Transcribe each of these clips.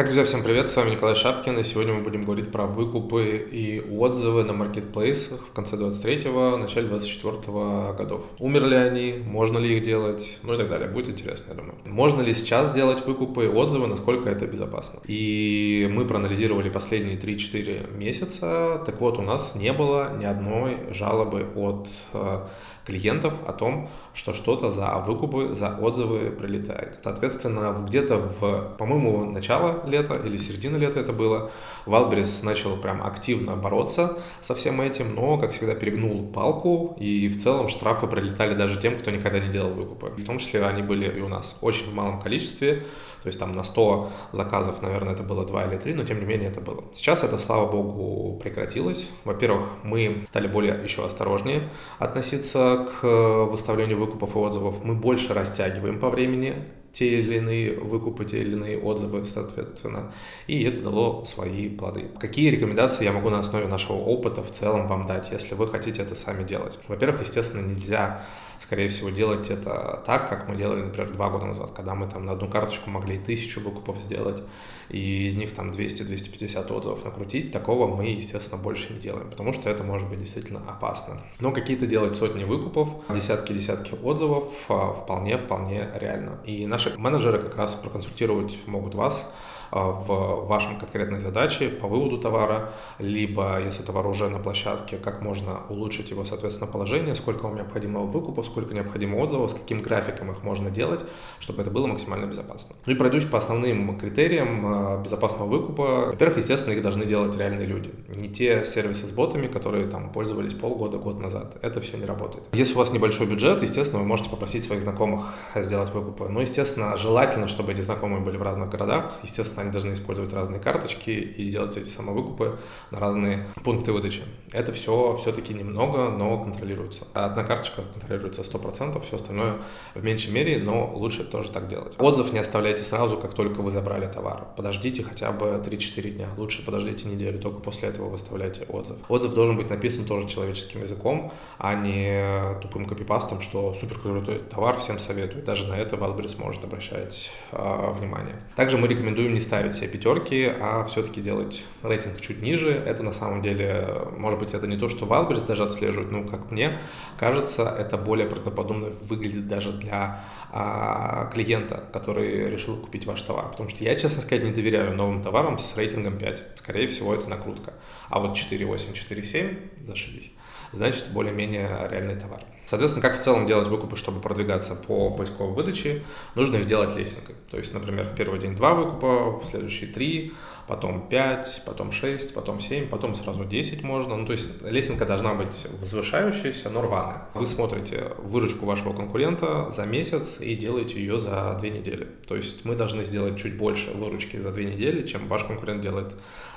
Так, друзья, всем привет, с вами Николай Шапкин, и сегодня мы будем говорить про выкупы и отзывы на маркетплейсах в конце 23-го, начале 24-го годов. Умерли они, можно ли их делать, ну и так далее. Будет интересно, я думаю. Можно ли сейчас делать выкупы и отзывы, насколько это безопасно? И мы проанализировали последние 3-4 месяца, так вот, у нас не было ни одной жалобы от э, клиентов о том, что что-то за выкупы, за отзывы прилетает. Соответственно, где-то в, по-моему, начало лета или середина лета это было, Wildberries начал прям активно бороться со всем этим, но, как всегда, перегнул палку, и в целом штрафы прилетали даже тем, кто никогда не делал выкупы. В том числе они были и у нас очень в малом количестве, то есть там на 100 заказов, наверное, это было 2 или 3, но тем не менее это было. Сейчас это, слава богу, прекратилось. Во-первых, мы стали более еще осторожнее относиться к выставлению выкупов и отзывов. Мы больше растягиваем по времени те или иные выкупы, те или иные отзывы, соответственно. И это дало свои плоды. Какие рекомендации я могу на основе нашего опыта в целом вам дать, если вы хотите это сами делать? Во-первых, естественно, нельзя скорее всего, делать это так, как мы делали, например, два года назад, когда мы там на одну карточку могли тысячу выкупов сделать, и из них там 200-250 отзывов накрутить. Такого мы, естественно, больше не делаем, потому что это может быть действительно опасно. Но какие-то делать сотни выкупов, десятки-десятки отзывов вполне-вполне реально. И наши менеджеры как раз проконсультировать могут вас, в вашем конкретной задаче по выводу товара, либо, если товар уже на площадке, как можно улучшить его, соответственно, положение, сколько вам необходимо выкупов, сколько необходимо отзывов, с каким графиком их можно делать, чтобы это было максимально безопасно. Ну и пройдусь по основным критериям а, безопасного выкупа. Во-первых, естественно, их должны делать реальные люди. Не те сервисы с ботами, которые там пользовались полгода, год назад. Это все не работает. Если у вас небольшой бюджет, естественно, вы можете попросить своих знакомых сделать выкупы. Но, естественно, желательно, чтобы эти знакомые были в разных городах. Естественно, они должны использовать разные карточки и делать эти самовыкупы на разные пункты выдачи. Это все все-таки немного, но контролируется. Одна карточка контролируется 100%, все остальное в меньшей мере, но лучше тоже так делать. Отзыв не оставляйте сразу, как только вы забрали товар. Подождите хотя бы 3-4 дня. Лучше подождите неделю, только после этого выставляйте отзыв. Отзыв должен быть написан тоже человеческим языком, а не тупым копипастом, что супер крутой товар, всем советую. Даже на это Wildberries может обращать э, внимание. Также мы рекомендуем не ставить все пятерки, а все-таки делать рейтинг чуть ниже. Это на самом деле, может быть, это не то, что Wildberries даже отслеживает, но, как мне кажется, это более правдоподобно выглядит даже для а, клиента, который решил купить ваш товар. Потому что я, честно сказать, не доверяю новым товарам с рейтингом 5. Скорее всего, это накрутка. А вот 4.8, 4.7 зашибись. Значит, более-менее реальный товар. Соответственно, как в целом делать выкупы, чтобы продвигаться по поисковой выдаче, нужно их делать лесенкой. То есть, например, в первый день два выкупа, в следующий три, потом 5, потом 6, потом 7, потом сразу 10 можно. Ну, то есть лесенка должна быть возвышающаяся, но рваная. Вы смотрите выручку вашего конкурента за месяц и делаете ее за 2 недели. То есть мы должны сделать чуть больше выручки за 2 недели, чем ваш конкурент делает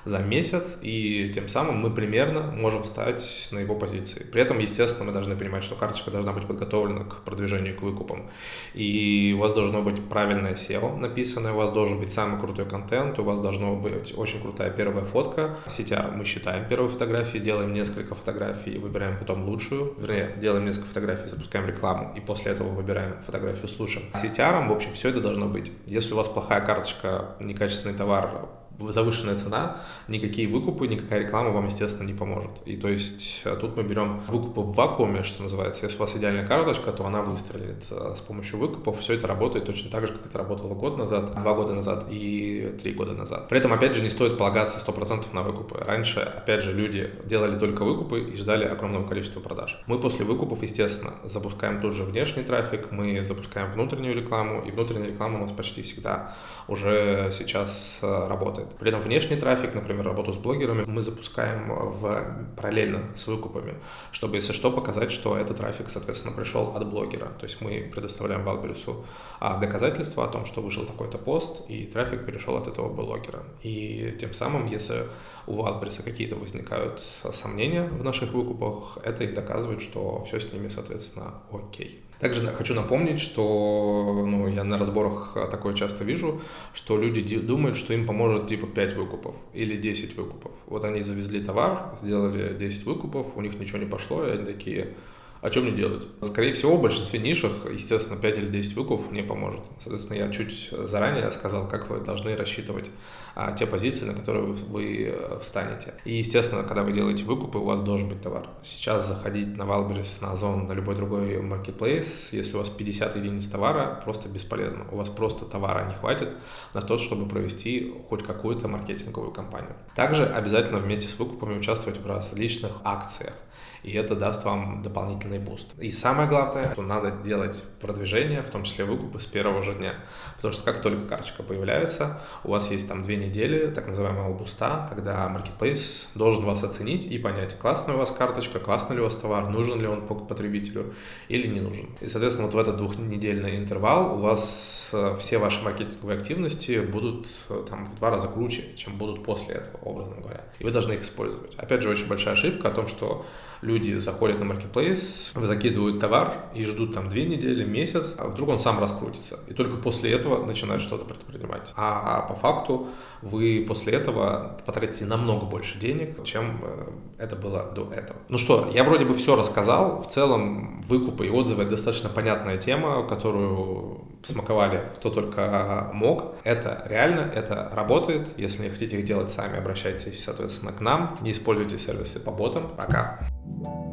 за месяц, и тем самым мы примерно можем встать на его позиции. При этом, естественно, мы должны понимать, что карточка должна быть подготовлена к продвижению, к выкупам. И у вас должно быть правильное SEO написанное, у вас должен быть самый крутой контент, у вас должно быть очень крутая первая фотка. Сетя мы считаем первые фотографии, делаем несколько фотографий выбираем потом лучшую. Вернее, делаем несколько фотографий, запускаем рекламу и после этого выбираем фотографию с лучшим. Сетяром, в общем, все это должно быть. Если у вас плохая карточка, некачественный товар, завышенная цена, никакие выкупы, никакая реклама вам, естественно, не поможет. И то есть э, тут мы берем выкупы в вакууме, что называется. Если у вас идеальная карточка, то она выстрелит э, с помощью выкупов. Все это работает точно так же, как это работало год назад, два года назад и три года назад. При этом, опять же, не стоит полагаться 100% на выкупы. Раньше, опять же, люди делали только выкупы и ждали огромного количества продаж. Мы после выкупов, естественно, запускаем тут же внешний трафик, мы запускаем внутреннюю рекламу, и внутренняя реклама у нас почти всегда уже сейчас э, работает. При этом внешний трафик, например, работу с блогерами, мы запускаем в, параллельно с выкупами, чтобы, если что, показать, что этот трафик, соответственно, пришел от блогера. То есть мы предоставляем Валбересу а, доказательства о том, что вышел такой-то пост, и трафик перешел от этого блогера. И тем самым, если у Валбереса какие-то возникают сомнения в наших выкупах, это им доказывает, что все с ними, соответственно, окей. Также хочу напомнить, что ну, я на разборах такое часто вижу, что люди думают, что им поможет типа 5 выкупов или 10 выкупов. Вот они завезли товар, сделали 10 выкупов, у них ничего не пошло, и они такие, а что мне делать? Скорее всего, в большинстве нишах, естественно, 5 или 10 выкупов не поможет. Соответственно, я чуть заранее сказал, как вы должны рассчитывать а, те позиции, на которые вы, вы э, встанете. И, естественно, когда вы делаете выкупы, у вас должен быть товар. Сейчас заходить на Wildberries, на Озон, на любой другой marketplace, если у вас 50 единиц товара, просто бесполезно. У вас просто товара не хватит на то, чтобы провести хоть какую-то маркетинговую кампанию. Также обязательно вместе с выкупами участвовать в различных акциях и это даст вам дополнительный буст. И самое главное, что надо делать продвижение, в том числе выкупы с первого же дня, потому что как только карточка появляется, у вас есть там две недели так называемого буста, когда Marketplace должен вас оценить и понять, классная у вас карточка, классный ли у вас товар, нужен ли он потребителю или не нужен. И, соответственно, вот в этот двухнедельный интервал у вас все ваши маркетинговые активности будут э, там в два раза круче, чем будут после этого, образно говоря. И вы должны их использовать. Опять же, очень большая ошибка о том, что люди заходят на маркетплейс, закидывают товар и ждут там две недели, месяц, а вдруг он сам раскрутится. И только после этого начинают что-то предпринимать. А по факту вы после этого потратите намного больше денег, чем э, это было до этого. Ну что, я вроде бы все рассказал. В целом выкупы и отзывы это достаточно понятная тема, которую смаковали кто только мог. Это реально, это работает. Если не хотите их делать сами, обращайтесь, соответственно, к нам. Не используйте сервисы по ботам. Пока. Thank you